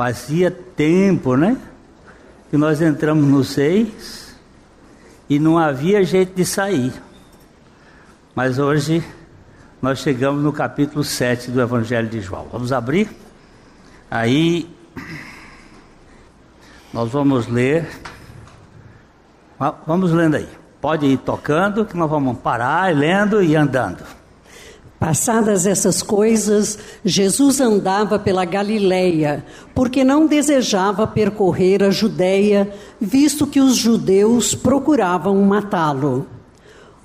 Fazia tempo, né? Que nós entramos no 6 e não havia jeito de sair. Mas hoje nós chegamos no capítulo 7 do Evangelho de João. Vamos abrir? Aí nós vamos ler. Vamos lendo aí. Pode ir tocando, que nós vamos parar, lendo e andando. Passadas essas coisas, Jesus andava pela Galileia, porque não desejava percorrer a Judéia, visto que os judeus procuravam matá-lo.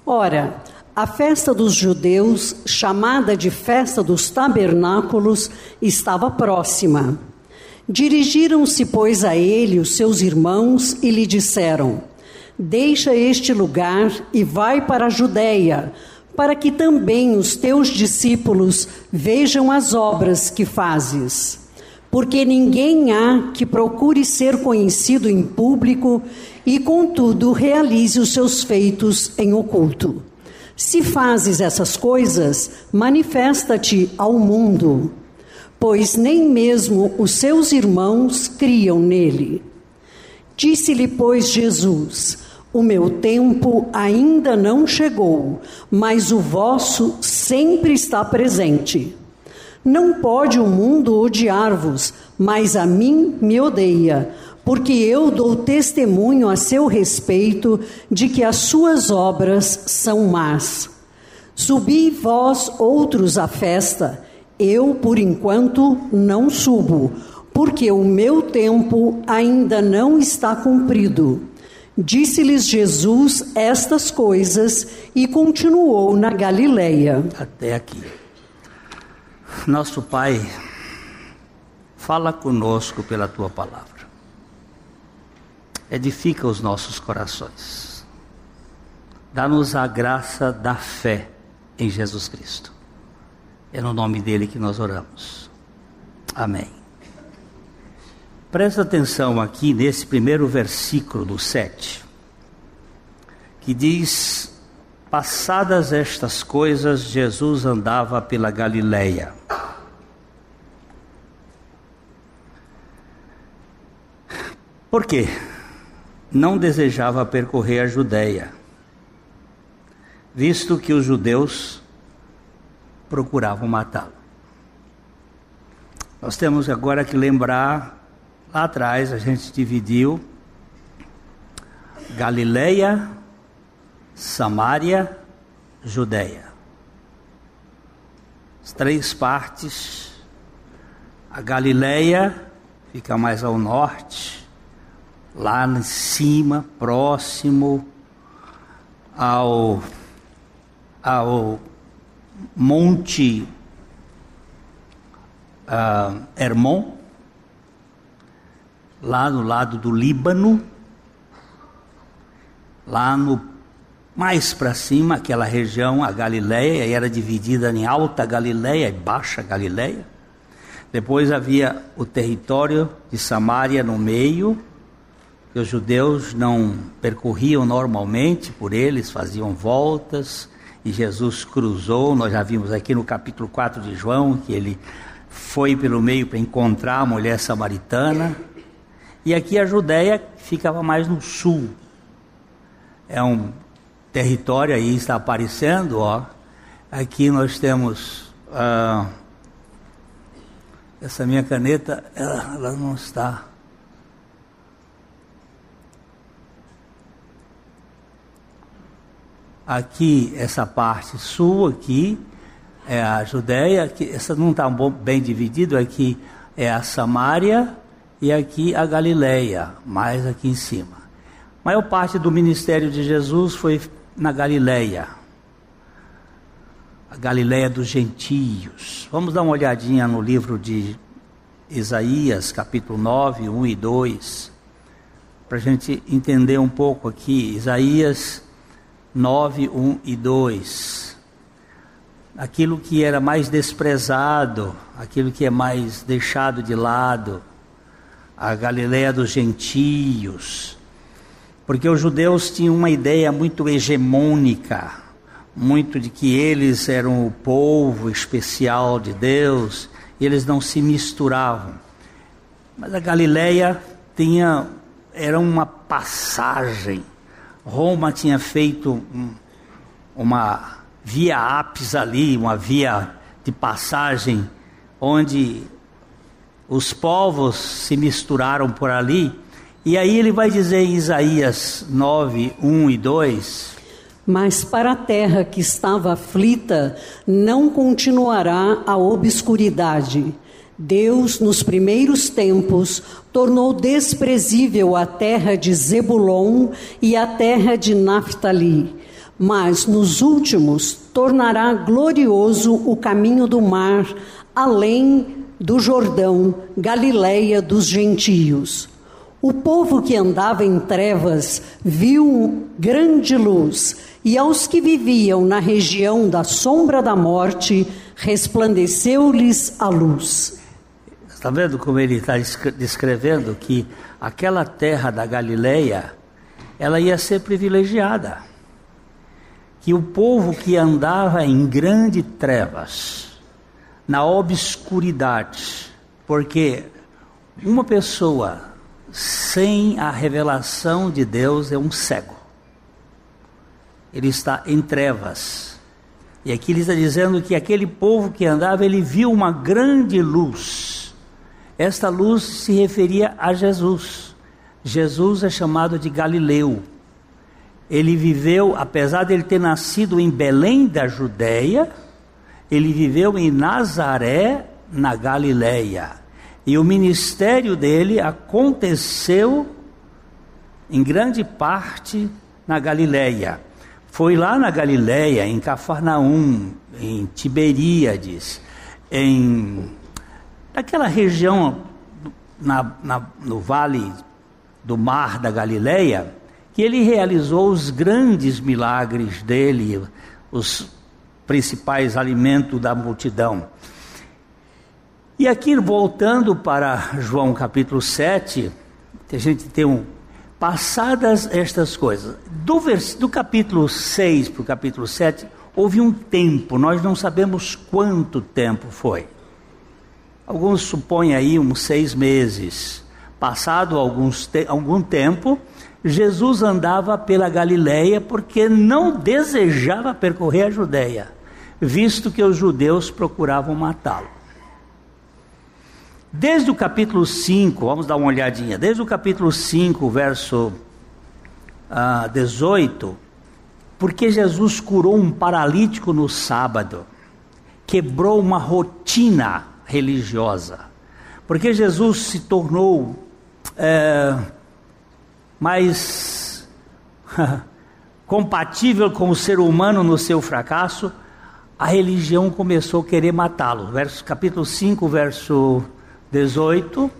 Ora, a festa dos judeus, chamada de Festa dos Tabernáculos, estava próxima. Dirigiram-se, pois, a ele os seus irmãos e lhe disseram: Deixa este lugar e vai para a Judéia para que também os teus discípulos vejam as obras que fazes. Porque ninguém há que procure ser conhecido em público e, contudo, realize os seus feitos em oculto. Se fazes essas coisas, manifesta-te ao mundo, pois nem mesmo os seus irmãos criam nele. Disse-lhe, pois, Jesus: o meu tempo ainda não chegou, mas o vosso sempre está presente. Não pode o mundo odiar-vos, mas a mim me odeia, porque eu dou testemunho a seu respeito de que as suas obras são más. Subi vós outros à festa, eu por enquanto não subo, porque o meu tempo ainda não está cumprido. Disse-lhes Jesus estas coisas e continuou na Galileia. Até aqui. Nosso Pai, fala conosco pela tua palavra. Edifica os nossos corações. Dá-nos a graça da fé em Jesus Cristo. É no nome dele que nós oramos. Amém. Presta atenção aqui nesse primeiro versículo do 7, que diz: Passadas estas coisas, Jesus andava pela Galileia. Por quê? Não desejava percorrer a Judéia, visto que os judeus procuravam matá-lo. Nós temos agora que lembrar Lá atrás a gente dividiu Galileia, Samaria, Judéia. As três partes. A Galileia fica mais ao norte, lá em cima, próximo ao, ao Monte uh, Hermon lá no lado do Líbano, lá no mais para cima, aquela região, a Galileia, era dividida em Alta Galileia e Baixa Galileia. Depois havia o território de Samaria no meio, que os judeus não percorriam normalmente por eles, faziam voltas, e Jesus cruzou, nós já vimos aqui no capítulo 4 de João, que ele foi pelo meio para encontrar a mulher samaritana, e aqui a Judéia ficava mais no sul. É um território aí está aparecendo, ó. Aqui nós temos ah, essa minha caneta, ela, ela não está. Aqui essa parte sul aqui é a Judéia, que essa não está bem dividido aqui é a Samária e aqui a Galileia, mais aqui em cima. A maior parte do ministério de Jesus foi na Galileia. A Galileia dos gentios. Vamos dar uma olhadinha no livro de Isaías, capítulo 9, 1 e 2, para a gente entender um pouco aqui. Isaías 9, 1 e 2. Aquilo que era mais desprezado, aquilo que é mais deixado de lado a Galiléia dos gentios, porque os judeus tinham uma ideia muito hegemônica, muito de que eles eram o povo especial de Deus, e eles não se misturavam. Mas a Galileia tinha era uma passagem. Roma tinha feito um, uma via ápis ali, uma via de passagem onde os povos se misturaram por ali. E aí ele vai dizer em Isaías 9, 1 e 2: Mas para a terra que estava aflita, não continuará a obscuridade. Deus, nos primeiros tempos, tornou desprezível a terra de Zebulon e a terra de Naphtali, mas nos últimos tornará glorioso o caminho do mar, além do Jordão, Galileia dos gentios. O povo que andava em trevas viu grande luz, e aos que viviam na região da sombra da morte, resplandeceu-lhes a luz. Está vendo como ele está descrevendo que aquela terra da Galileia, ela ia ser privilegiada. Que o povo que andava em grande trevas, na obscuridade, porque uma pessoa sem a revelação de Deus é um cego. Ele está em trevas. E aqui ele está dizendo que aquele povo que andava, ele viu uma grande luz esta luz se referia a Jesus. Jesus é chamado de Galileu. Ele viveu, apesar de ele ter nascido em Belém da Judéia, ele viveu em Nazaré, na Galileia. E o ministério dele aconteceu em grande parte na Galileia. Foi lá na Galileia, em Cafarnaum, em Tiberíades, em Naquela região, na, na, no vale do mar da Galileia, que ele realizou os grandes milagres dele, os principais alimentos da multidão. E aqui, voltando para João capítulo 7, a gente tem um. Passadas estas coisas, do, vers, do capítulo 6 para o capítulo 7, houve um tempo, nós não sabemos quanto tempo foi. Alguns supõem aí uns seis meses. Passado alguns te algum tempo, Jesus andava pela Galileia porque não desejava percorrer a Judéia, visto que os judeus procuravam matá-lo. Desde o capítulo 5, vamos dar uma olhadinha, desde o capítulo 5, verso ah, 18, porque Jesus curou um paralítico no sábado, quebrou uma rotina religiosa. Porque Jesus se tornou é, mais compatível com o ser humano no seu fracasso, a religião começou a querer matá-lo. Verso, capítulo 5, verso 18.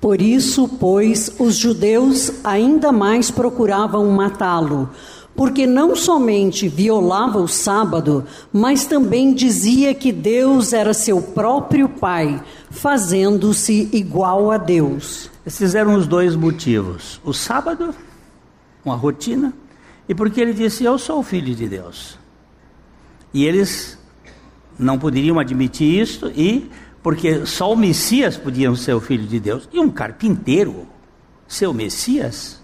Por isso, pois, os judeus ainda mais procuravam matá-lo, porque não somente violava o sábado, mas também dizia que Deus era seu próprio Pai, fazendo-se igual a Deus. Esses eram os dois motivos: o sábado, uma rotina, e porque ele disse: Eu sou o filho de Deus. E eles não poderiam admitir isso, e porque só o Messias podia ser o filho de Deus, e um carpinteiro ser o Messias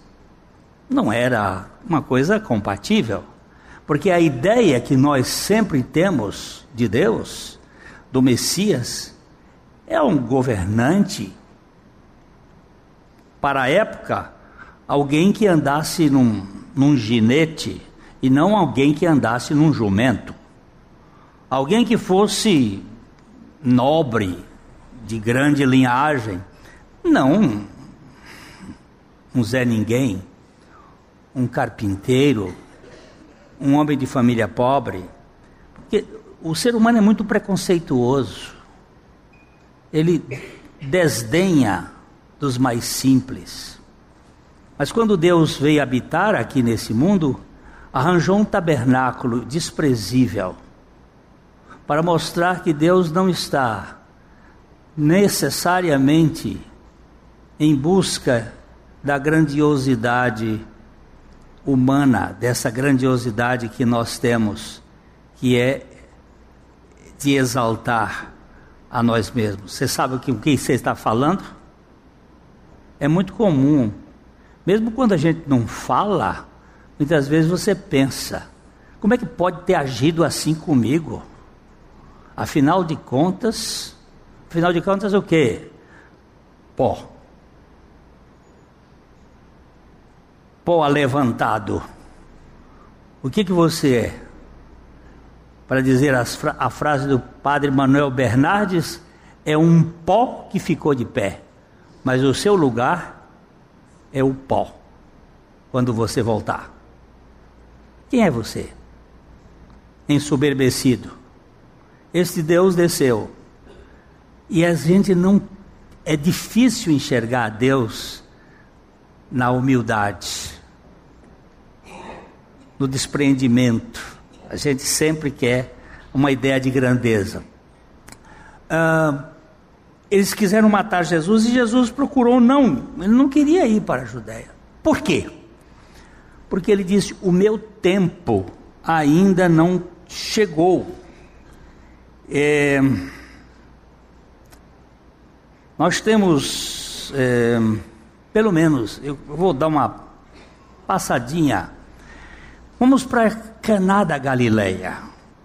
não era uma coisa compatível. Porque a ideia que nós sempre temos de Deus, do Messias, é um governante, para a época, alguém que andasse num, num ginete e não alguém que andasse num jumento. Alguém que fosse nobre, de grande linhagem, não um Zé Ninguém um carpinteiro, um homem de família pobre, porque o ser humano é muito preconceituoso. Ele desdenha dos mais simples. Mas quando Deus veio habitar aqui nesse mundo, arranjou um tabernáculo desprezível para mostrar que Deus não está necessariamente em busca da grandiosidade humana, dessa grandiosidade que nós temos, que é de exaltar a nós mesmos. Você sabe o que, o que você está falando? É muito comum, mesmo quando a gente não fala, muitas vezes você pensa: como é que pode ter agido assim comigo? Afinal de contas, afinal de contas o quê? Pó. Pó levantado. O que que você é? Para dizer a frase do padre Manuel Bernardes, é um pó que ficou de pé, mas o seu lugar é o pó quando você voltar. Quem é você? Ensoberbecido. Este Deus desceu. E a gente não. É difícil enxergar Deus na humildade, no despreendimento. A gente sempre quer uma ideia de grandeza. Ah, eles quiseram matar Jesus e Jesus procurou não, ele não queria ir para a Judéia. Por quê? Porque ele disse: O meu tempo ainda não chegou. É, nós temos, é, pelo menos, eu vou dar uma passadinha. Vamos para Caná da Galileia.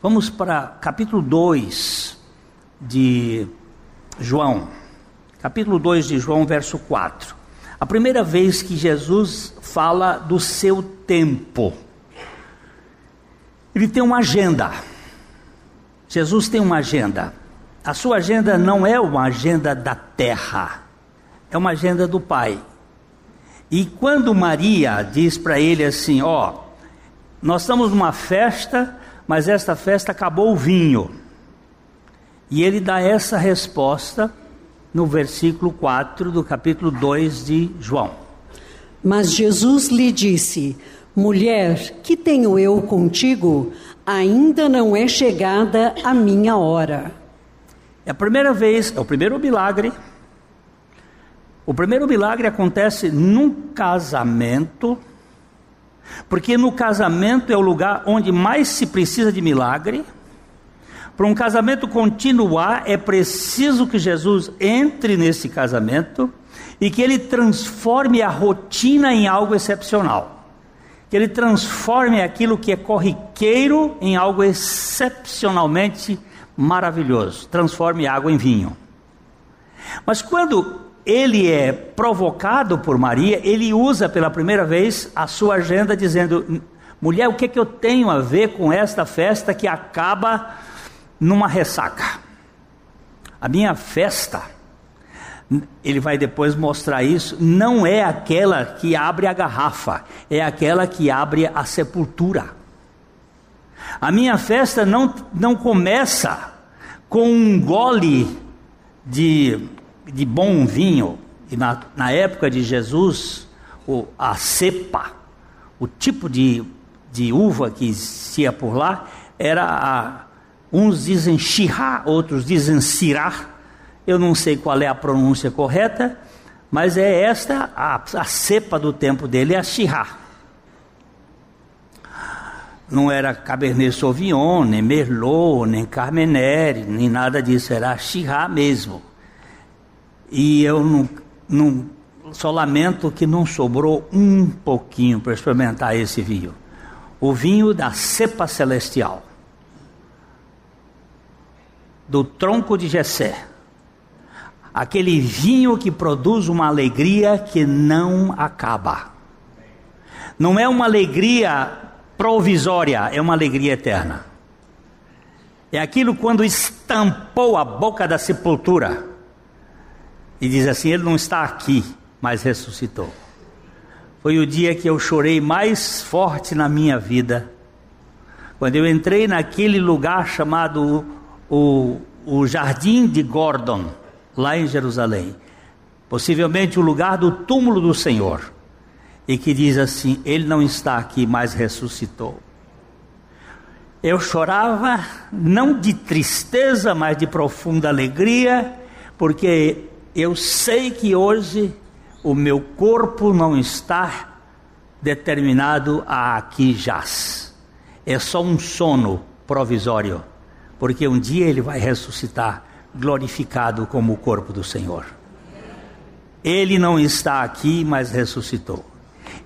Vamos para capítulo 2 de João, capítulo 2 de João, verso 4. A primeira vez que Jesus fala do seu tempo. Ele tem uma agenda. Jesus tem uma agenda. A sua agenda não é uma agenda da terra, é uma agenda do Pai. E quando Maria diz para ele assim: Ó, nós estamos numa festa, mas esta festa acabou o vinho. E ele dá essa resposta no versículo 4 do capítulo 2 de João. Mas Jesus lhe disse: Mulher, que tenho eu contigo? Ainda não é chegada a minha hora. É a primeira vez, é o primeiro milagre. O primeiro milagre acontece num casamento, porque no casamento é o lugar onde mais se precisa de milagre. Para um casamento continuar, é preciso que Jesus entre nesse casamento e que ele transforme a rotina em algo excepcional. Que ele transforme aquilo que é corriqueiro em algo excepcionalmente maravilhoso. Transforme água em vinho. Mas quando ele é provocado por Maria, ele usa pela primeira vez a sua agenda dizendo: mulher, o que, é que eu tenho a ver com esta festa que acaba numa ressaca. A minha festa, ele vai depois mostrar isso, não é aquela que abre a garrafa, é aquela que abre a sepultura. A minha festa não, não começa com um gole de, de bom vinho. E na, na época de Jesus, o, a cepa, o tipo de, de uva que existia por lá, era a, Uns dizem Shirá, outros dizem Sirá. Eu não sei qual é a pronúncia correta, mas é esta a, a cepa do tempo dele, é a Shirá. Não era Cabernet Sauvignon, nem Merlot, nem Carmenère, nem nada disso, era Shirá mesmo. E eu não, não, só lamento que não sobrou um pouquinho para experimentar esse vinho. O vinho da cepa celestial do tronco de Jessé. Aquele vinho que produz uma alegria que não acaba. Não é uma alegria provisória, é uma alegria eterna. É aquilo quando estampou a boca da sepultura e diz assim: Ele não está aqui, mas ressuscitou. Foi o dia que eu chorei mais forte na minha vida, quando eu entrei naquele lugar chamado o, o Jardim de Gordon, lá em Jerusalém, possivelmente o lugar do túmulo do Senhor, e que diz assim: Ele não está aqui, mas ressuscitou. Eu chorava, não de tristeza, mas de profunda alegria, porque eu sei que hoje o meu corpo não está determinado a aqui jaz. É só um sono provisório porque um dia ele vai ressuscitar glorificado como o corpo do Senhor. Ele não está aqui, mas ressuscitou.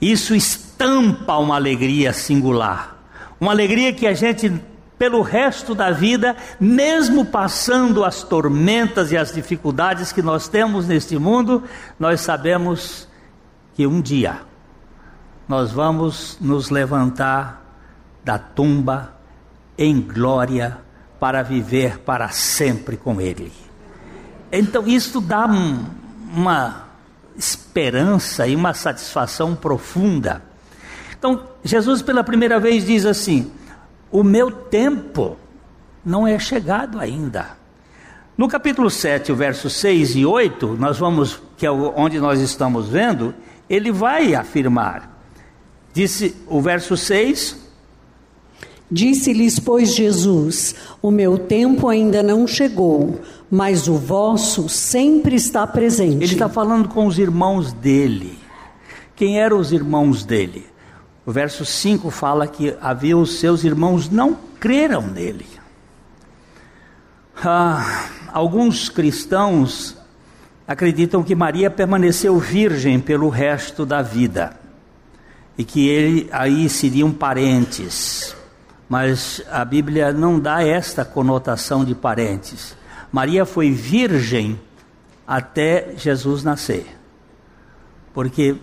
Isso estampa uma alegria singular. Uma alegria que a gente, pelo resto da vida, mesmo passando as tormentas e as dificuldades que nós temos neste mundo, nós sabemos que um dia nós vamos nos levantar da tumba em glória para viver para sempre com Ele. Então isso dá um, uma esperança e uma satisfação profunda. Então Jesus pela primeira vez diz assim: O meu tempo não é chegado ainda. No capítulo 7, o verso 6 e 8, nós vamos, que é onde nós estamos vendo, ele vai afirmar. Disse o verso 6, Disse-lhes, pois, Jesus: O meu tempo ainda não chegou, mas o vosso sempre está presente. Ele está falando com os irmãos dele. Quem eram os irmãos dele? O verso 5 fala que havia os seus irmãos não creram nele. Ah, alguns cristãos acreditam que Maria permaneceu virgem pelo resto da vida e que ele aí seriam parentes mas a Bíblia não dá esta conotação de parentes. Maria foi virgem até Jesus nascer. Porque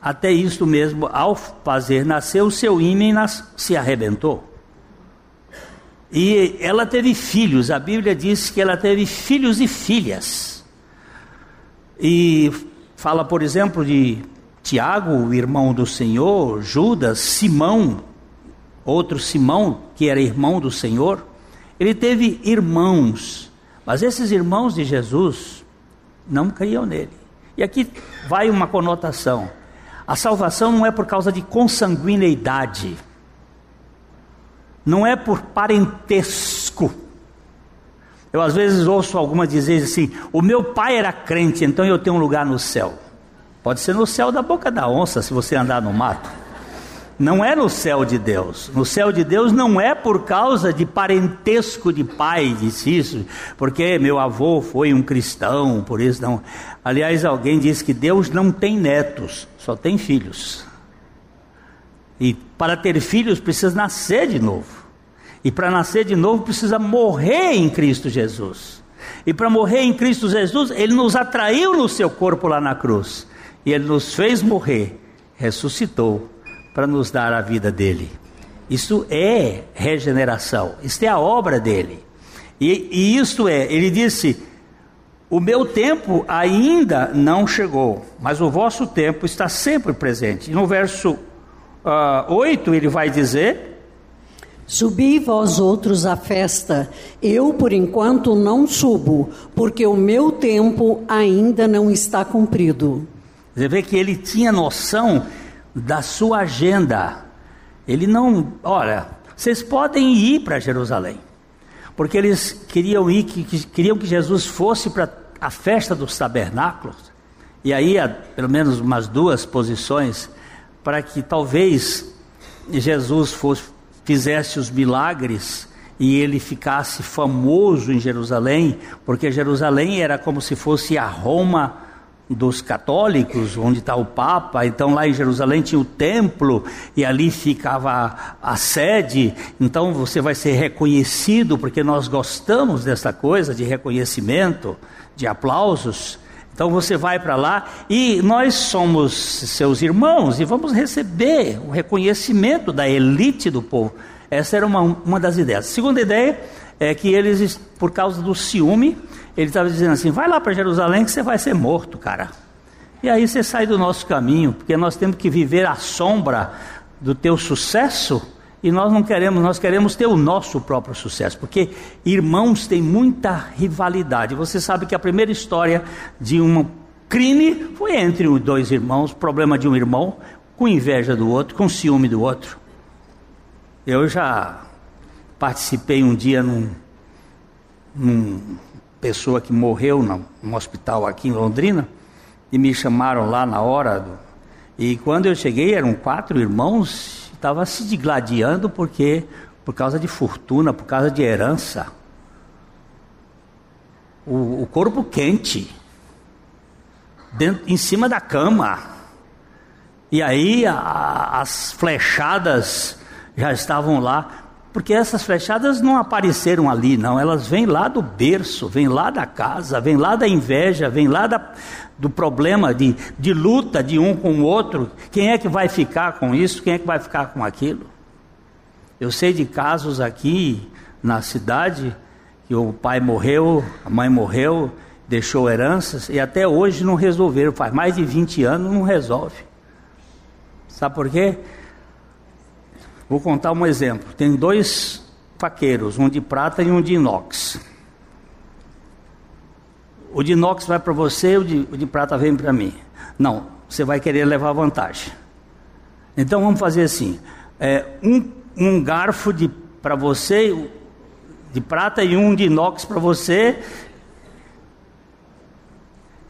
até isto mesmo, ao fazer nascer, o seu ímã se arrebentou. E ela teve filhos, a Bíblia diz que ela teve filhos e filhas. E fala, por exemplo, de Tiago, o irmão do Senhor, Judas, Simão, outro Simão, que era irmão do Senhor, ele teve irmãos, mas esses irmãos de Jesus não criam nele. E aqui vai uma conotação: a salvação não é por causa de consanguineidade, não é por parentesco. Eu às vezes ouço algumas dizer assim: o meu pai era crente, então eu tenho um lugar no céu. Pode ser no céu da boca da onça, se você andar no mato. Não é no céu de Deus. No céu de Deus não é por causa de parentesco de pai, disse isso, porque meu avô foi um cristão, por isso não. Aliás, alguém disse que Deus não tem netos, só tem filhos. E para ter filhos precisa nascer de novo. E para nascer de novo precisa morrer em Cristo Jesus. E para morrer em Cristo Jesus, Ele nos atraiu no seu corpo lá na cruz. E Ele nos fez morrer, ressuscitou para nos dar a vida dele. Isso é regeneração, isso é a obra dele. E, e isto é, ele disse: O meu tempo ainda não chegou, mas o vosso tempo está sempre presente. E no verso uh, ah, 8 ele vai dizer: Subi vós outros à festa, eu por enquanto não subo, porque o meu tempo ainda não está cumprido. Você vê que ele tinha noção da sua agenda. Ele não, olha, vocês podem ir para Jerusalém, porque eles queriam ir, que, que, queriam que Jesus fosse para a festa dos tabernáculos, e aí há pelo menos umas duas posições para que talvez Jesus fosse, fizesse os milagres e ele ficasse famoso em Jerusalém, porque Jerusalém era como se fosse a Roma dos católicos, onde está o Papa. Então lá em Jerusalém tinha o templo e ali ficava a, sede. Então você vai ser reconhecido, porque nós gostamos dessa coisa de reconhecimento, de aplausos. Então você vai para lá e nós somos seus irmãos e vamos receber o reconhecimento da elite do povo. Essa era uma, uma das ideias. A segunda ideia é que eles, por causa do ciúme, ele estava dizendo assim: vai lá para Jerusalém que você vai ser morto, cara. E aí você sai do nosso caminho, porque nós temos que viver à sombra do teu sucesso e nós não queremos, nós queremos ter o nosso próprio sucesso, porque irmãos têm muita rivalidade. Você sabe que a primeira história de um crime foi entre dois irmãos, problema de um irmão com inveja do outro, com ciúme do outro. Eu já participei um dia num, num pessoa que morreu no, no hospital aqui em Londrina e me chamaram lá na hora. Do, e quando eu cheguei, eram quatro irmãos, estava se digladiando porque por causa de fortuna, por causa de herança. O, o corpo quente. dentro, em cima da cama. E aí a, as flechadas já estavam lá, porque essas flechadas não apareceram ali, não, elas vêm lá do berço, vêm lá da casa, vêm lá da inveja, vêm lá da, do problema de, de luta de um com o outro. Quem é que vai ficar com isso? Quem é que vai ficar com aquilo? Eu sei de casos aqui na cidade que o pai morreu, a mãe morreu, deixou heranças e até hoje não resolveram. Faz mais de 20 anos não resolve. Sabe por quê? Vou contar um exemplo. Tem dois faqueiros, um de prata e um de inox. O de inox vai para você, o de, o de prata vem para mim. Não, você vai querer levar vantagem. Então vamos fazer assim: é, um, um garfo para você, de prata e um de inox para você.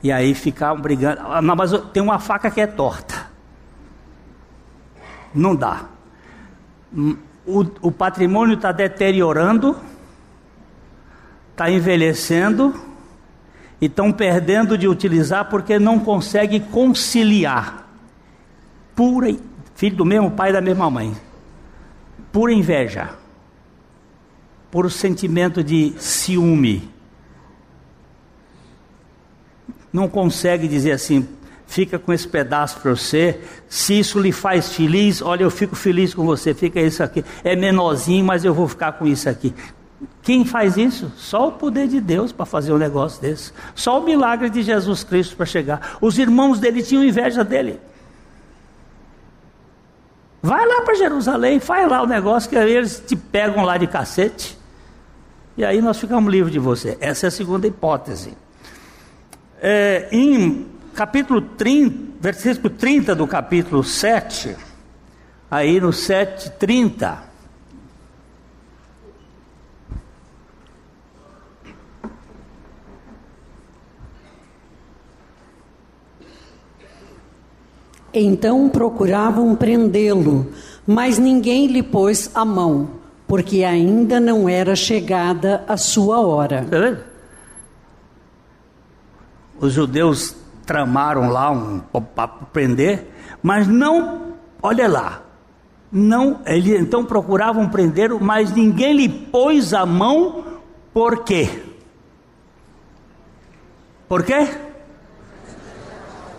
E aí ficar brigando. Ah, mas tem uma faca que é torta. Não dá. O, o patrimônio está deteriorando, está envelhecendo, e estão perdendo de utilizar porque não consegue conciliar. Pura, filho do mesmo pai e da mesma mãe. Pura inveja por um sentimento de ciúme. Não consegue dizer assim, fica com esse pedaço para você. Se isso lhe faz feliz, olha, eu fico feliz com você, fica isso aqui. É menorzinho, mas eu vou ficar com isso aqui. Quem faz isso? Só o poder de Deus para fazer um negócio desse. Só o milagre de Jesus Cristo para chegar. Os irmãos dele tinham inveja dele. Vai lá para Jerusalém, faz lá o negócio que eles te pegam lá de cacete. E aí nós ficamos livres de você. Essa é a segunda hipótese. É, em capítulo 30, versículo 30 do capítulo 7, aí no 7, 30. Então procuravam prendê-lo, mas ninguém lhe pôs a mão porque ainda não era chegada a sua hora. Tá Os judeus tramaram lá um para prender, mas não, olha lá, não, eles então procuravam prender, mas ninguém lhe pôs a mão, por quê? Por quê?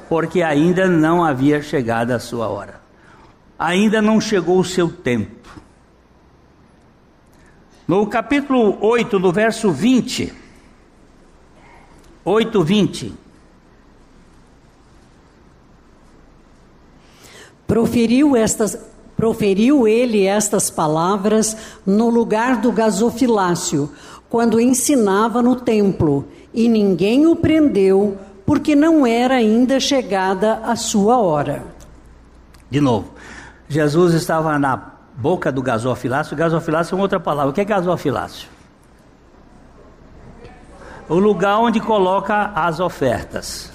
Porque ainda não havia chegado a sua hora, ainda não chegou o seu tempo. No capítulo 8, no verso 20. 8, 20. Proferiu estas proferiu ele estas palavras no lugar do gasofilácio, quando ensinava no templo, e ninguém o prendeu, porque não era ainda chegada a sua hora. De novo, Jesus estava na boca do gasofilácio. Gasofilácio é uma outra palavra. O que é gasofilácio? O lugar onde coloca as ofertas.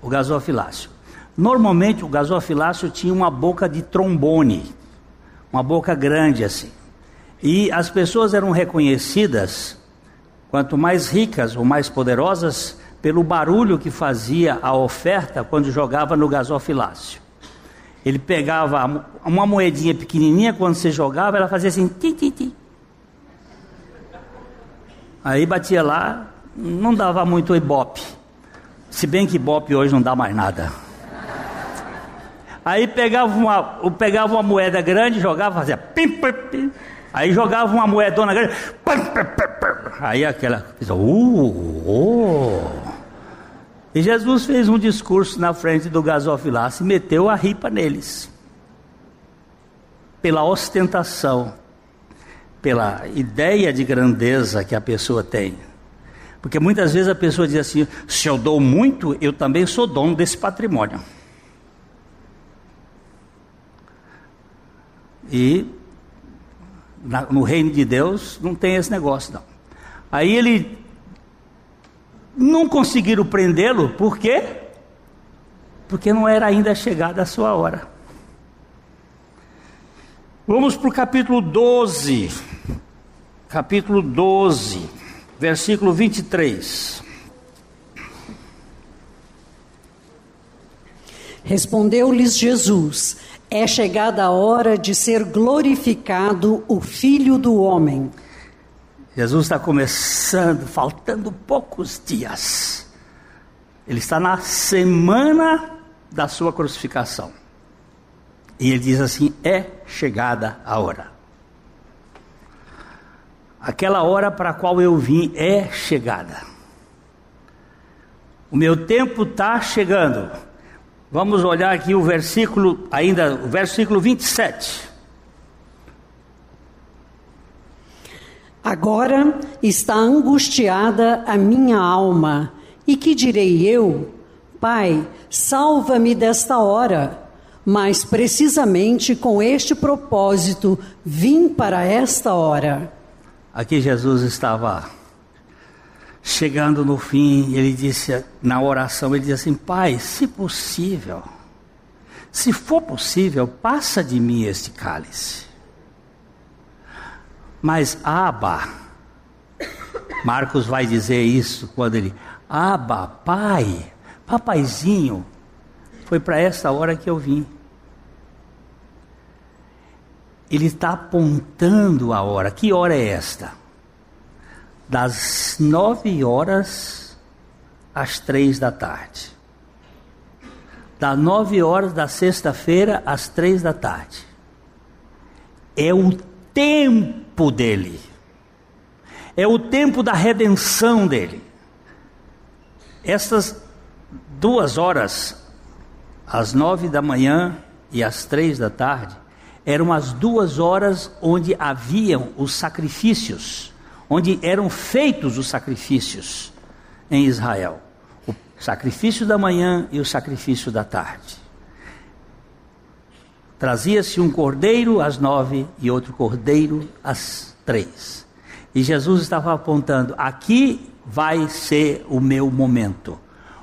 O gasofilácio. Normalmente o gasofilácio tinha uma boca de trombone, uma boca grande assim. E as pessoas eram reconhecidas, quanto mais ricas ou mais poderosas, pelo barulho que fazia a oferta quando jogava no gasofilácio. Ele pegava uma moedinha pequenininha, quando você jogava, ela fazia assim, ti, ti, ti. Aí batia lá, não dava muito ibope. Se bem que ibope hoje não dá mais nada. Aí pegava uma, pegava uma moeda grande, jogava, fazia pim, pim, pim. Aí jogava uma moedona grande, pim, pim, pim, aí aquela, uh, oh. E Jesus fez um discurso na frente do gasofilácio e meteu a ripa neles. Pela ostentação, pela ideia de grandeza que a pessoa tem. Porque muitas vezes a pessoa diz assim: se eu dou muito, eu também sou dono desse patrimônio. E na, no reino de Deus não tem esse negócio, não. Aí ele não conseguiram prendê-lo, por quê? Porque não era ainda chegada a sua hora. Vamos para o capítulo 12. Capítulo 12, versículo 23. Respondeu-lhes Jesus: É chegada a hora de ser glorificado o Filho do Homem. Jesus está começando, faltando poucos dias. Ele está na semana da sua crucificação. E ele diz assim: É chegada a hora. Aquela hora para a qual eu vim é chegada. O meu tempo está chegando. Vamos olhar aqui o versículo, ainda, o versículo 27. Agora está angustiada a minha alma, e que direi eu? Pai, salva-me desta hora. Mas precisamente com este propósito vim para esta hora. Aqui Jesus estava chegando no fim, ele disse na oração, ele disse assim: Pai, se possível, se for possível, passa de mim este cálice. Mas Aba, Marcos vai dizer isso quando ele, Aba, pai, papaizinho, foi para essa hora que eu vim. Ele está apontando a hora. Que hora é esta? Das nove horas às três da tarde. Das nove horas da sexta-feira às três da tarde. É o tempo dele. É o tempo da redenção dele. Essas duas horas, às nove da manhã e às três da tarde, eram as duas horas onde haviam os sacrifícios, onde eram feitos os sacrifícios em Israel: o sacrifício da manhã e o sacrifício da tarde. Trazia-se um cordeiro às nove e outro cordeiro às três. E Jesus estava apontando: aqui vai ser o meu momento.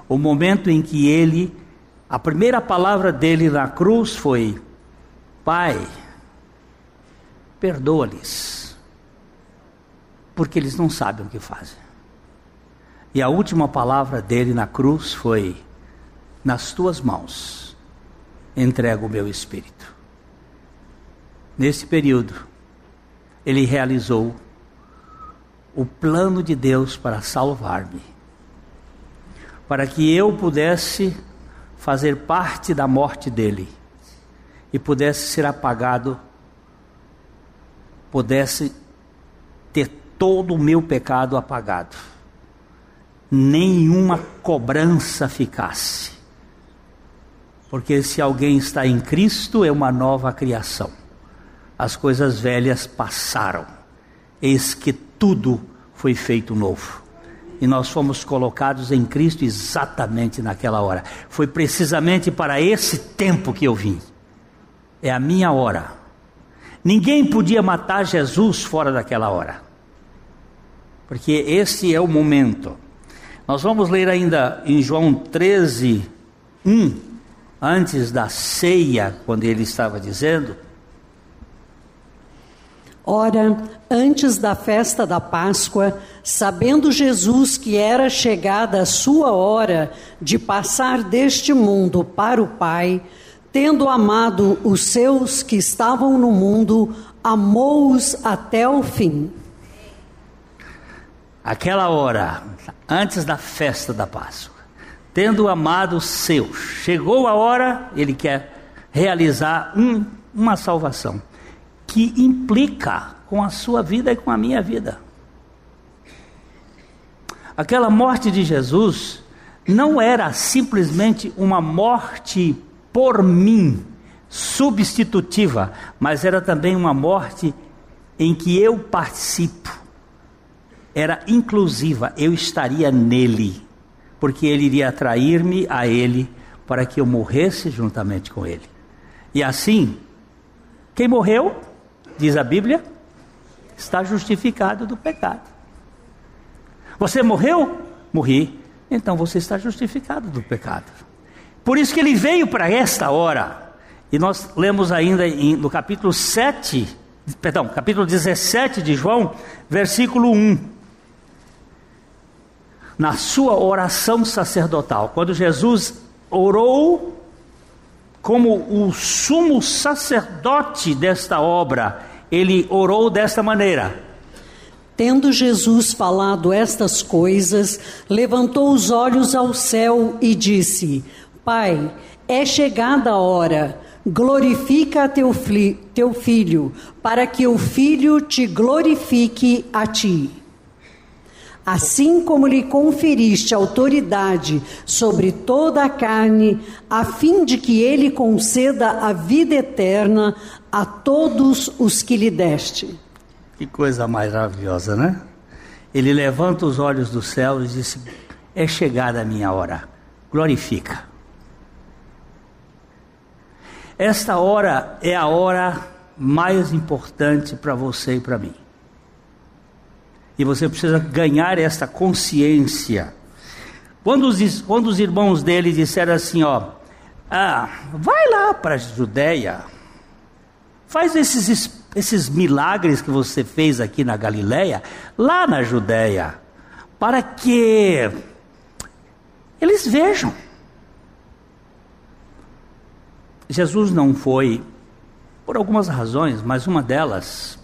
O momento em que ele, a primeira palavra dele na cruz foi: Pai, perdoa-lhes, porque eles não sabem o que fazem. E a última palavra dele na cruz foi: Nas tuas mãos entrego o meu espírito. Nesse período, ele realizou o plano de Deus para salvar-me, para que eu pudesse fazer parte da morte dele e pudesse ser apagado, pudesse todo o meu pecado apagado, nenhuma cobrança ficasse. Porque se alguém está em Cristo, é uma nova criação. As coisas velhas passaram, eis que tudo foi feito novo. E nós fomos colocados em Cristo exatamente naquela hora. Foi precisamente para esse tempo que eu vim é a minha hora. Ninguém podia matar Jesus fora daquela hora, porque esse é o momento. Nós vamos ler ainda em João 13, 1, antes da ceia, quando ele estava dizendo. Ora, antes da festa da Páscoa, sabendo Jesus que era chegada a sua hora de passar deste mundo para o Pai, tendo amado os seus que estavam no mundo, amou-os até o fim. Aquela hora, antes da festa da Páscoa, tendo amado seus, chegou a hora, ele quer realizar um, uma salvação que implica com a sua vida e com a minha vida. Aquela morte de Jesus não era simplesmente uma morte por mim, substitutiva, mas era também uma morte em que eu participo. Era inclusiva, eu estaria nele, porque ele iria atrair-me a ele para que eu morresse juntamente com ele. E assim, quem morreu, diz a Bíblia, está justificado do pecado. Você morreu? Morri. Então você está justificado do pecado. Por isso que ele veio para esta hora. E nós lemos ainda em, no capítulo 7, perdão, capítulo 17 de João, versículo 1. Na sua oração sacerdotal, quando Jesus orou como o sumo sacerdote desta obra, ele orou desta maneira: Tendo Jesus falado estas coisas, levantou os olhos ao céu e disse: Pai, é chegada a hora, glorifica teu, teu filho, para que o filho te glorifique a ti. Assim como lhe conferiste autoridade sobre toda a carne, a fim de que ele conceda a vida eterna a todos os que lhe deste. Que coisa maravilhosa, né? Ele levanta os olhos do céu e diz: É chegada a minha hora, glorifica. Esta hora é a hora mais importante para você e para mim. E você precisa ganhar esta consciência. Quando os, quando os irmãos dele disseram assim: Ó, ah, vai lá para a Judéia, faz esses esses milagres que você fez aqui na Galileia, lá na Judéia, para que eles vejam. Jesus não foi por algumas razões, mas uma delas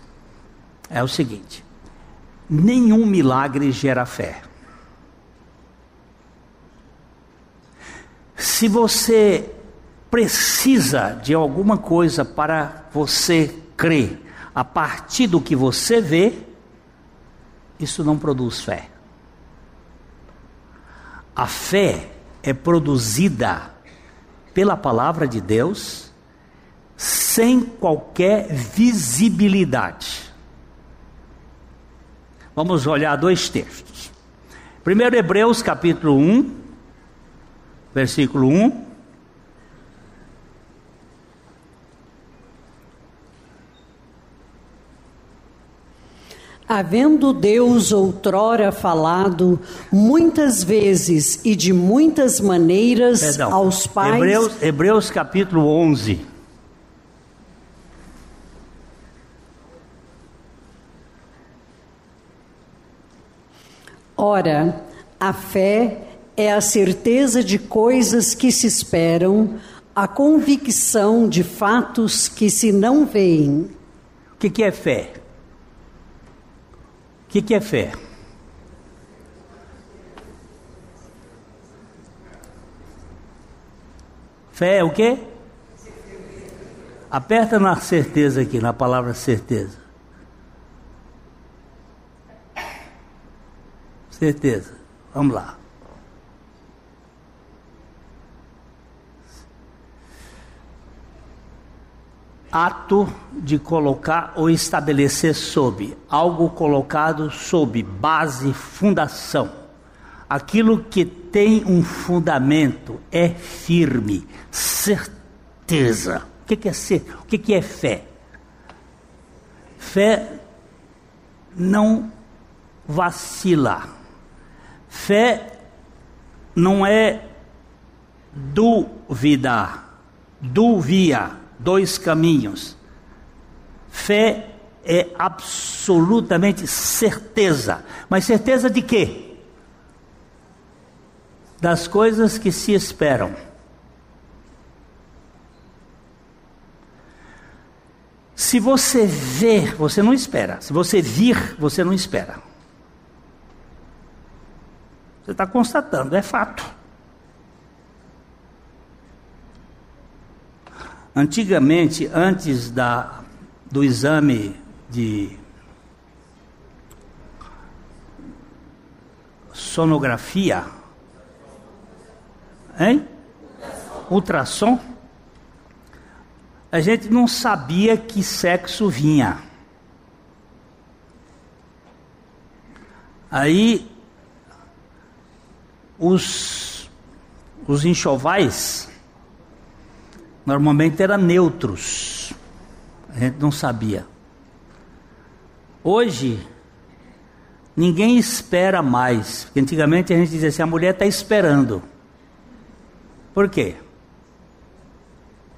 é o seguinte: nenhum milagre gera fé. Se você precisa de alguma coisa para você crer, a partir do que você vê, isso não produz fé. A fé é produzida pela palavra de Deus sem qualquer visibilidade. Vamos olhar dois textos. Primeiro Hebreus capítulo 1, versículo 1. Havendo Deus outrora falado muitas vezes e de muitas maneiras Perdão, aos pais. Hebreus, Hebreus capítulo 11. Ora, a fé é a certeza de coisas que se esperam, a convicção de fatos que se não veem. O que, que é fé? que, que é fé? Fé é o quê? Aperta na certeza aqui, na palavra certeza. Certeza. Vamos lá. ato de colocar ou estabelecer sob, algo colocado sob base, fundação. Aquilo que tem um fundamento é firme, certeza. O que é ser? O que é fé? Fé não vacila. Fé não é duvidar, duvia dois caminhos. Fé é absolutamente certeza. Mas certeza de quê? Das coisas que se esperam. Se você ver, você não espera. Se você vir, você não espera. Você está constatando, é fato. Antigamente, antes da, do exame de sonografia, hein? Ultrassom, a gente não sabia que sexo vinha. Aí os, os enxovais Normalmente eram neutros. A gente não sabia. Hoje, ninguém espera mais. Porque antigamente a gente dizia assim: a mulher está esperando. Por quê?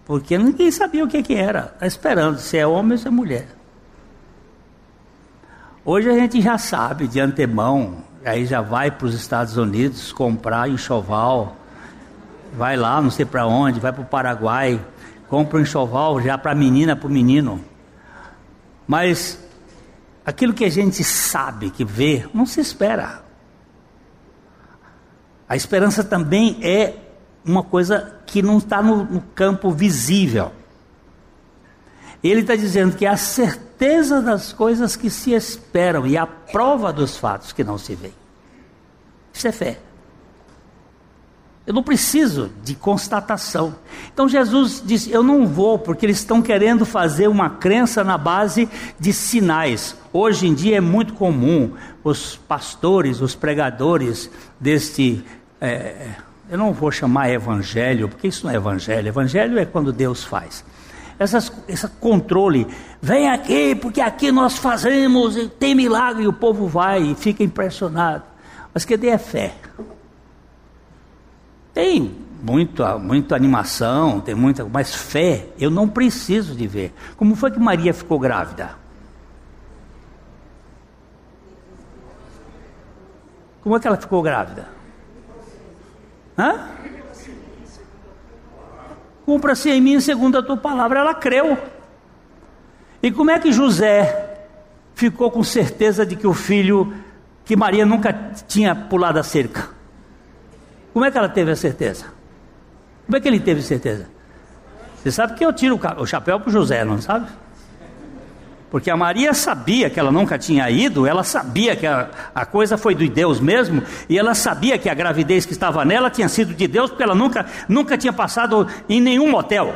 Porque ninguém sabia o que, que era. Está esperando se é homem ou se é mulher. Hoje a gente já sabe de antemão, aí já vai para os Estados Unidos comprar enxoval vai lá, não sei para onde, vai para o Paraguai, compra um enxoval já para a menina, para o menino. Mas aquilo que a gente sabe, que vê, não se espera. A esperança também é uma coisa que não está no, no campo visível. Ele está dizendo que é a certeza das coisas que se esperam e a prova dos fatos que não se veem. Isso é fé. Eu não preciso de constatação. Então Jesus disse: Eu não vou, porque eles estão querendo fazer uma crença na base de sinais. Hoje em dia é muito comum os pastores, os pregadores deste. É, eu não vou chamar evangelho, porque isso não é evangelho. Evangelho é quando Deus faz. Essas, esse controle, vem aqui, porque aqui nós fazemos, tem milagre, e o povo vai e fica impressionado. Mas cadê a fé? Tem muita, muita animação, tem muita, mas fé eu não preciso de ver. Como foi que Maria ficou grávida? Como é que ela ficou grávida? Hã? Cumpra-se em mim segundo a tua palavra. Ela creu. E como é que José ficou com certeza de que o filho, que Maria nunca tinha pulado a cerca? Como é que ela teve a certeza? Como é que ele teve certeza? Você sabe que eu tiro o chapéu para José, não sabe? Porque a Maria sabia que ela nunca tinha ido, ela sabia que a, a, coisa foi de Deus mesmo, e ela sabia que a gravidez que estava nela tinha sido de Deus, porque ela nunca, nunca tinha passado em nenhum motel.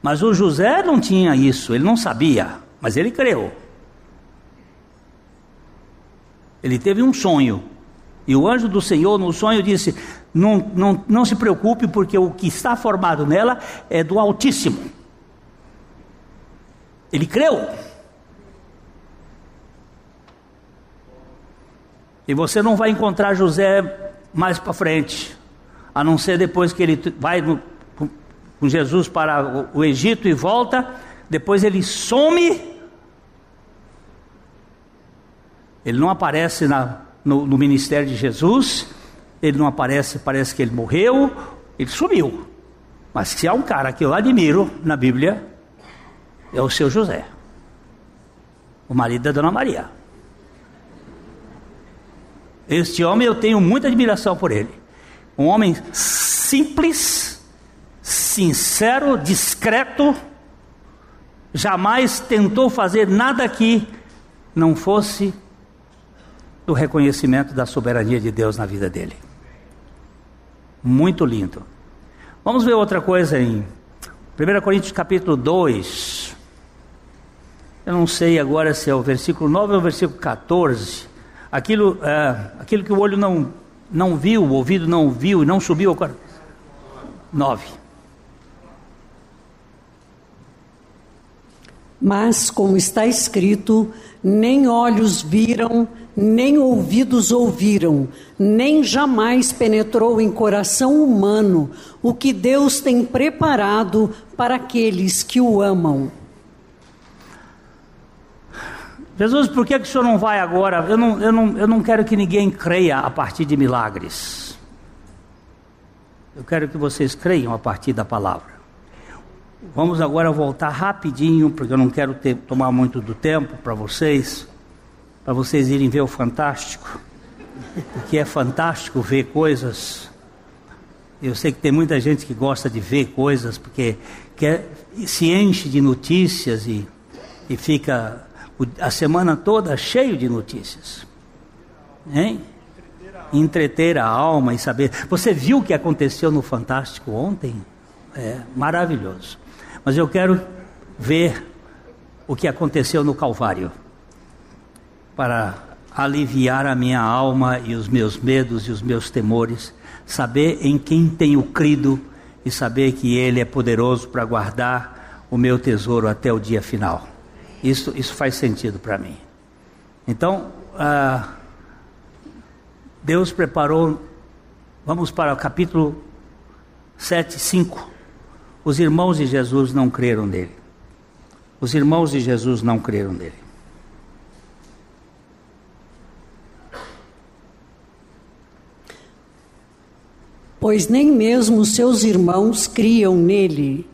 Mas o José não tinha isso, ele não sabia, mas ele creu. Ele teve um sonho, e o anjo do Senhor, no sonho, disse: não, não, não se preocupe, porque o que está formado nela é do Altíssimo. Ele creu. E você não vai encontrar José mais para frente, a não ser depois que ele vai no, com Jesus para o, Egito e volta, depois ele some. Ele não aparece na, no, no ministério de Jesus, ele não aparece, parece que ele morreu, ele sumiu. Mas se há um cara que eu admiro na Bíblia, é o seu José, o marido da Dona Maria. Este homem eu tenho muita admiração por ele. Um homem simples, sincero, discreto, jamais tentou fazer nada que não fosse do reconhecimento da soberania de Deus na vida dele. Muito lindo. Vamos ver outra coisa em 1 Coríntios capítulo 2. Eu não sei agora se é o versículo 9 ou o versículo 14. Aquilo, é, aquilo que o olho não, não viu, o ouvido não viu e não subiu ao coração. 9. Mas, como está escrito, nem olhos viram, nem ouvidos ouviram, nem jamais penetrou em coração humano o que Deus tem preparado para aqueles que o amam. Jesus, por que, que o senhor não vai agora? Eu não, eu, não, eu não quero que ninguém creia a partir de milagres. Eu quero que vocês creiam a partir da palavra. Vamos agora voltar rapidinho, porque eu não quero ter, tomar muito do tempo para vocês para vocês irem ver o fantástico, porque é fantástico ver coisas. Eu sei que tem muita gente que gosta de ver coisas, porque quer, se enche de notícias e, e fica a semana toda cheio de notícias. Hein? Entreter a alma e saber. Você viu o que aconteceu no Fantástico ontem? É maravilhoso. Mas eu quero ver o que aconteceu no Calvário para aliviar a minha alma e os meus medos e os meus temores, saber em quem tenho crido e saber que Ele é poderoso para guardar o meu tesouro até o dia final. Isso, isso faz sentido para mim. Então, ah, Deus preparou, vamos para o capítulo 7, 5. Os irmãos de Jesus não creram nele. Os irmãos de Jesus não creram nele. pois nem mesmo seus irmãos criam nele.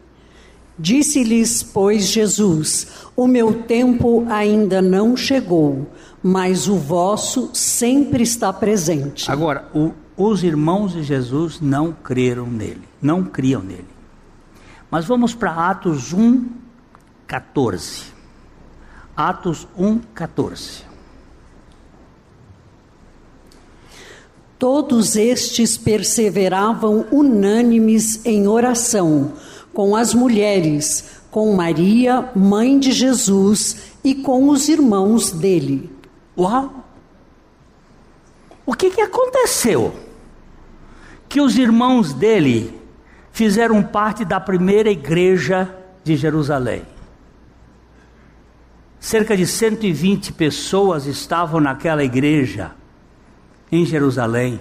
Disse-lhes, pois, Jesus: O meu tempo ainda não chegou, mas o vosso sempre está presente. Agora, o, os irmãos de Jesus não creram nele, não criam nele. Mas vamos para Atos 1, 14. Atos 1, 14. Todos estes perseveravam unânimes em oração com as mulheres, com Maria, mãe de Jesus, e com os irmãos dele. Uau! O que, que aconteceu? Que os irmãos dele fizeram parte da primeira igreja de Jerusalém. Cerca de 120 pessoas estavam naquela igreja em Jerusalém.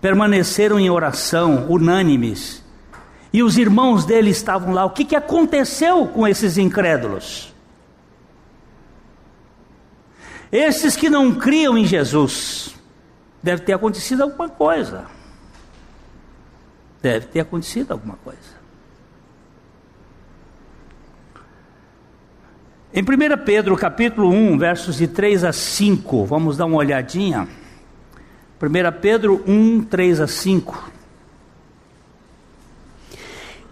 Permaneceram em oração, unânimes, e os irmãos dele estavam lá. O que, que aconteceu com esses incrédulos? Esses que não criam em Jesus, deve ter acontecido alguma coisa. Deve ter acontecido alguma coisa. Em 1 Pedro capítulo 1, versos de 3 a 5, vamos dar uma olhadinha. 1 Pedro 1, 3 a 5.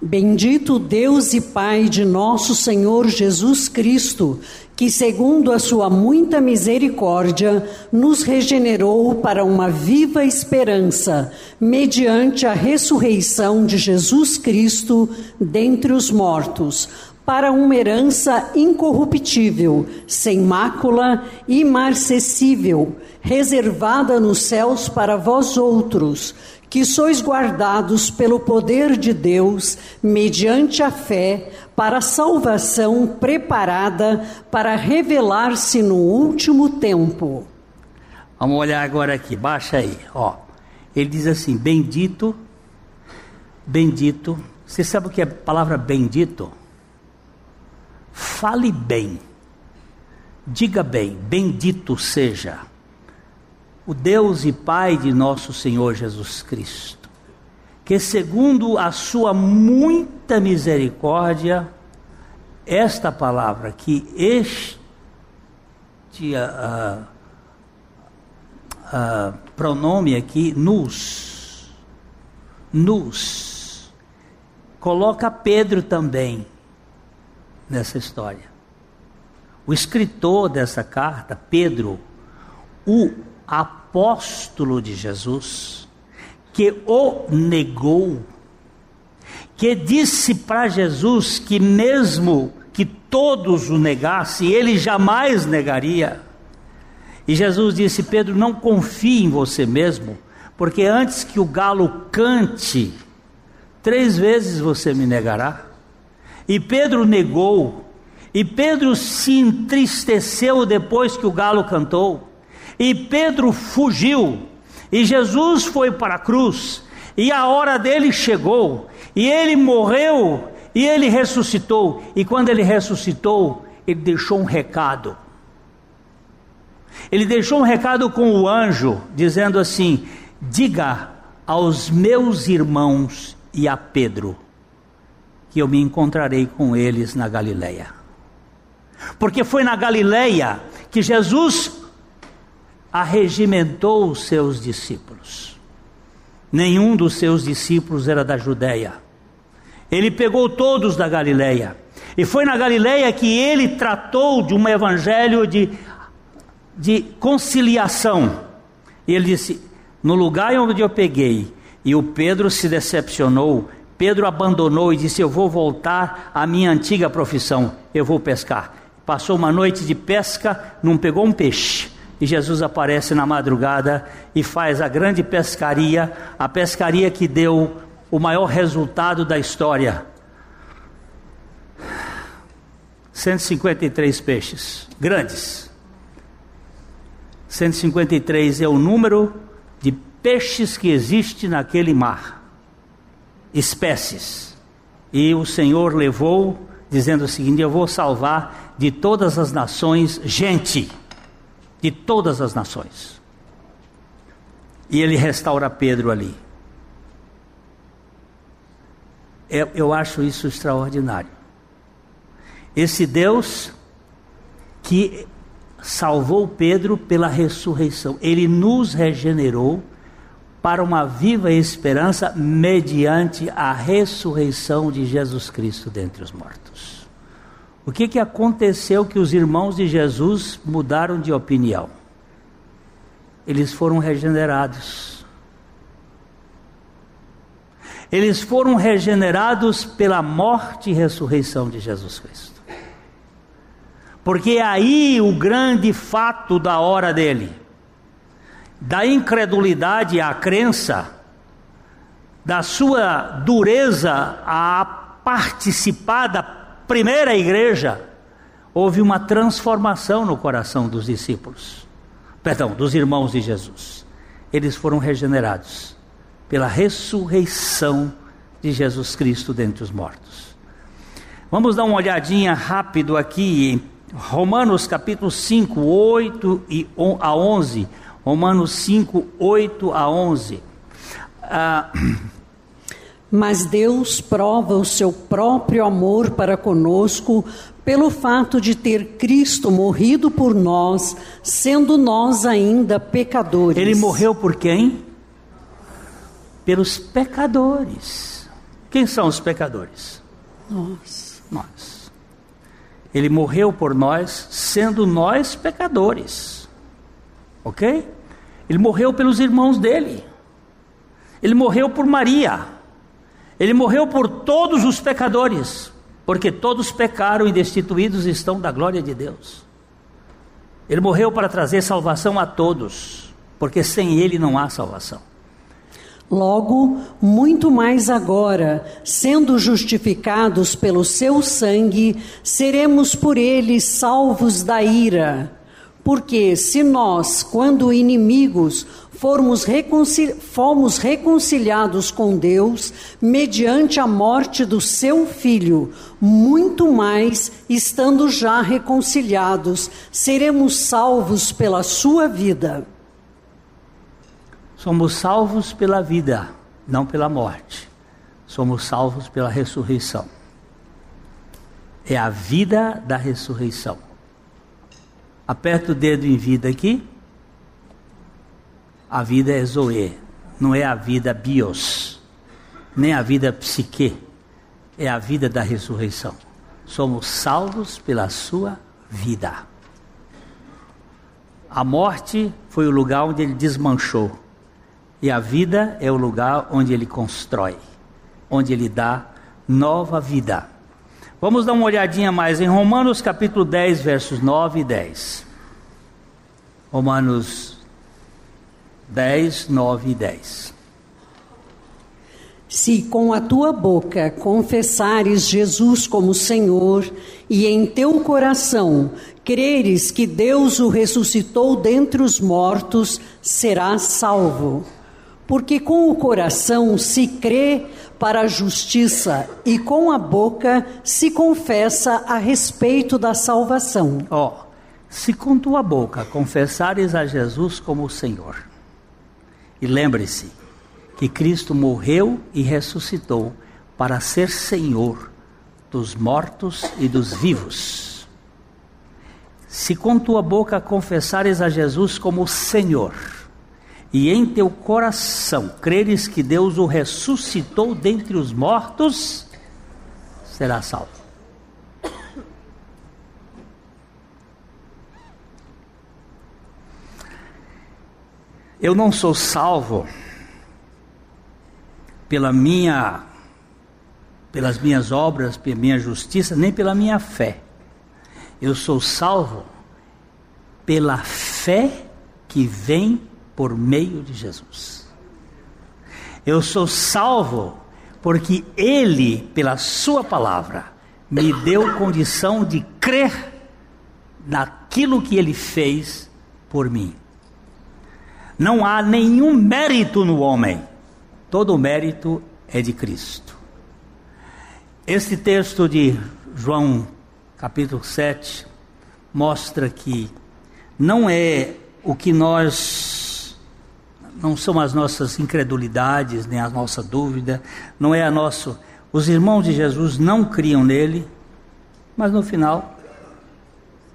Bendito Deus e Pai de nosso Senhor Jesus Cristo, que, segundo a sua muita misericórdia, nos regenerou para uma viva esperança, mediante a ressurreição de Jesus Cristo dentre os mortos, para uma herança incorruptível, sem mácula, imarcessível, reservada nos céus para vós outros que sois guardados pelo poder de Deus, mediante a fé, para a salvação preparada para revelar-se no último tempo. Vamos olhar agora aqui, baixa aí, ó. Ele diz assim: Bendito, bendito. Você sabe o que é a palavra bendito? Fale bem, diga bem, bendito seja o Deus e Pai de nosso Senhor Jesus Cristo, que segundo a sua muita misericórdia, esta palavra que este uh, uh, pronome aqui, nos, nos, coloca Pedro também nessa história. O escritor dessa carta, Pedro, o apóstolo de Jesus, que o negou, que disse para Jesus que mesmo que todos o negassem, ele jamais negaria. E Jesus disse: Pedro, não confie em você mesmo, porque antes que o galo cante, três vezes você me negará. E Pedro negou, e Pedro se entristeceu depois que o galo cantou. E Pedro fugiu, e Jesus foi para a cruz, e a hora dele chegou, e ele morreu, e ele ressuscitou. E quando ele ressuscitou, ele deixou um recado. Ele deixou um recado com o anjo, dizendo assim: Diga aos meus irmãos e a Pedro que eu me encontrarei com eles na Galileia. Porque foi na Galileia que Jesus arregimentou os seus discípulos. Nenhum dos seus discípulos era da Judéia. Ele pegou todos da Galileia. E foi na Galileia que ele tratou de um evangelho de, de conciliação. E ele disse: No lugar onde eu peguei, e o Pedro se decepcionou, Pedro abandonou e disse: Eu vou voltar à minha antiga profissão, eu vou pescar. Passou uma noite de pesca, não pegou um peixe e Jesus aparece na madrugada e faz a grande pescaria, a pescaria que deu o maior resultado da história. 153 peixes, grandes. 153 é o número de peixes que existe naquele mar, espécies. E o Senhor levou, dizendo o seguinte: Eu vou salvar de todas as nações gente de todas as nações. E ele restaura Pedro ali. Eu, eu acho isso extraordinário. Esse Deus que salvou Pedro pela ressurreição, ele nos regenerou para uma viva esperança mediante a ressurreição de Jesus Cristo dentre os mortos. O que, que aconteceu que os irmãos de Jesus mudaram de opinião? Eles foram regenerados. Eles foram regenerados pela morte e ressurreição de Jesus Cristo. Porque é aí o grande fato da hora dele, da incredulidade à crença, da sua dureza a participar da primeira igreja, houve uma transformação no coração dos discípulos, perdão, dos irmãos de Jesus. Eles foram regenerados pela ressurreição de Jesus Cristo dentre os mortos. Vamos dar uma olhadinha rápido aqui em Romanos capítulo 5, 8 e a 11. Romanos 5, 8 a 11. Ah, Mas Deus prova o seu próprio amor para conosco pelo fato de ter Cristo morrido por nós, sendo nós ainda pecadores. Ele morreu por quem? Pelos pecadores. Quem são os pecadores? Nós. Nós. Ele morreu por nós, sendo nós pecadores. Ok? Ele morreu pelos irmãos dele. Ele morreu por Maria. Ele morreu por todos os pecadores. Porque todos pecaram e destituídos estão da glória de Deus. Ele morreu para trazer salvação a todos. Porque sem ele não há salvação. Logo, muito mais agora, sendo justificados pelo seu sangue, seremos por ele salvos da ira. Porque se nós, quando inimigos, formos, reconcil fomos reconciliados com Deus, mediante a morte do seu filho, muito mais, estando já reconciliados, seremos salvos pela sua vida. Somos salvos pela vida, não pela morte. Somos salvos pela ressurreição. É a vida da ressurreição. Aperta o dedo em vida aqui. A vida é Zoe, não é a vida bios, nem a vida psique, é a vida da ressurreição. Somos salvos pela sua vida. A morte foi o lugar onde ele desmanchou e a vida é o lugar onde ele constrói, onde ele dá nova vida. Vamos dar uma olhadinha mais em Romanos capítulo 10, versos 9 e 10. Romanos 10, 9 e 10. Se com a tua boca confessares Jesus como Senhor e em teu coração creres que Deus o ressuscitou dentre os mortos, serás salvo. Porque com o coração se crê para a justiça e com a boca se confessa a respeito da salvação. Ó, oh, se com tua boca confessares a Jesus como Senhor, e lembre-se que Cristo morreu e ressuscitou para ser Senhor dos mortos e dos vivos. Se com tua boca confessares a Jesus como Senhor, e em teu coração creres que Deus o ressuscitou dentre os mortos, será salvo. Eu não sou salvo pela minha pelas minhas obras, pela minha justiça, nem pela minha fé. Eu sou salvo pela fé que vem por meio de Jesus. Eu sou salvo porque Ele, pela Sua palavra, me deu condição de crer naquilo que Ele fez por mim. Não há nenhum mérito no homem, todo o mérito é de Cristo. Este texto de João, capítulo 7, mostra que não é o que nós não são as nossas incredulidades, nem a nossa dúvida, não é a nosso Os irmãos de Jesus não criam nele, mas no final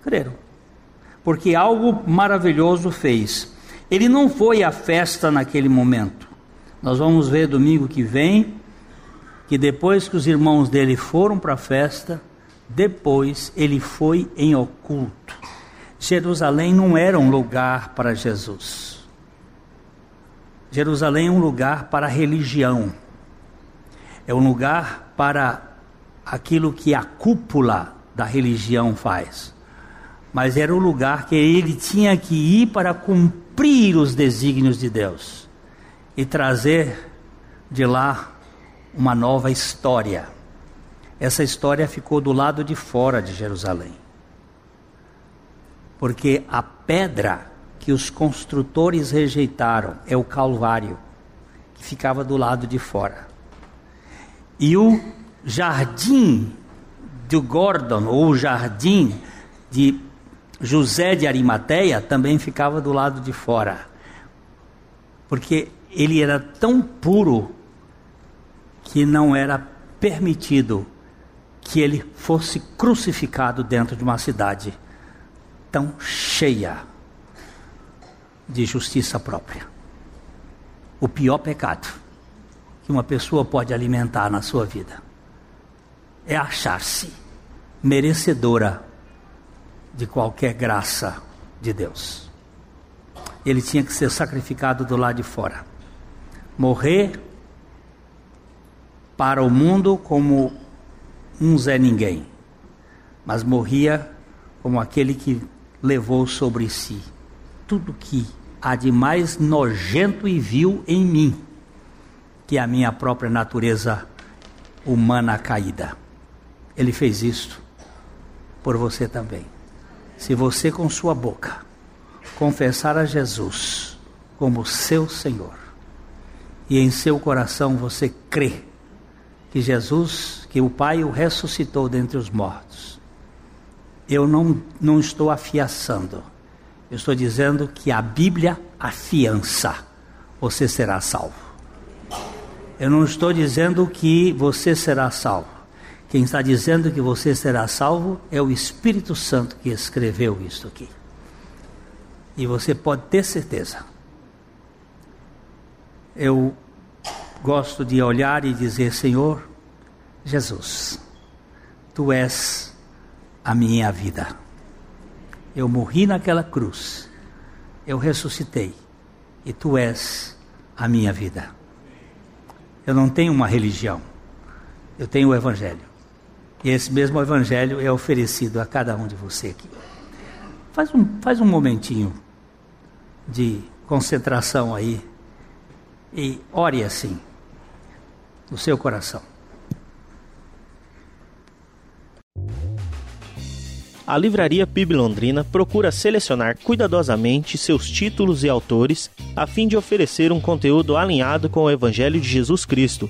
creram. Porque algo maravilhoso fez. Ele não foi à festa naquele momento. Nós vamos ver domingo que vem que depois que os irmãos dele foram para a festa, depois ele foi em oculto. Jerusalém não era um lugar para Jesus. Jerusalém é um lugar para a religião. É um lugar para aquilo que a cúpula da religião faz. Mas era o lugar que ele tinha que ir para cumprir os desígnios de Deus e trazer de lá uma nova história. Essa história ficou do lado de fora de Jerusalém. Porque a pedra que os construtores rejeitaram é o Calvário, que ficava do lado de fora. E o jardim do Gordon, ou o jardim de José de Arimateia, também ficava do lado de fora. Porque ele era tão puro que não era permitido que ele fosse crucificado dentro de uma cidade tão cheia de justiça própria. O pior pecado que uma pessoa pode alimentar na sua vida é achar-se merecedora de qualquer graça de Deus. Ele tinha que ser sacrificado do lado de fora, morrer para o mundo como um Zé Ninguém, mas morria como aquele que levou sobre si tudo que há de mais nojento e vil em mim, que é a minha própria natureza humana caída. Ele fez isto por você também. Se você com sua boca confessar a Jesus como seu Senhor e em seu coração você crê que Jesus, que o Pai o ressuscitou dentre os mortos. Eu não, não estou afiaçando, eu estou dizendo que a Bíblia afiança, você será salvo. Eu não estou dizendo que você será salvo. Quem está dizendo que você será salvo é o Espírito Santo que escreveu isso aqui. E você pode ter certeza. Eu gosto de olhar e dizer: Senhor, Jesus, tu és a minha vida. Eu morri naquela cruz, eu ressuscitei, e tu és a minha vida. Eu não tenho uma religião, eu tenho o Evangelho. E esse mesmo Evangelho é oferecido a cada um de você aqui. Faz um, faz um momentinho de concentração aí e ore assim no seu coração. A Livraria PIB Londrina procura selecionar cuidadosamente seus títulos e autores a fim de oferecer um conteúdo alinhado com o Evangelho de Jesus Cristo.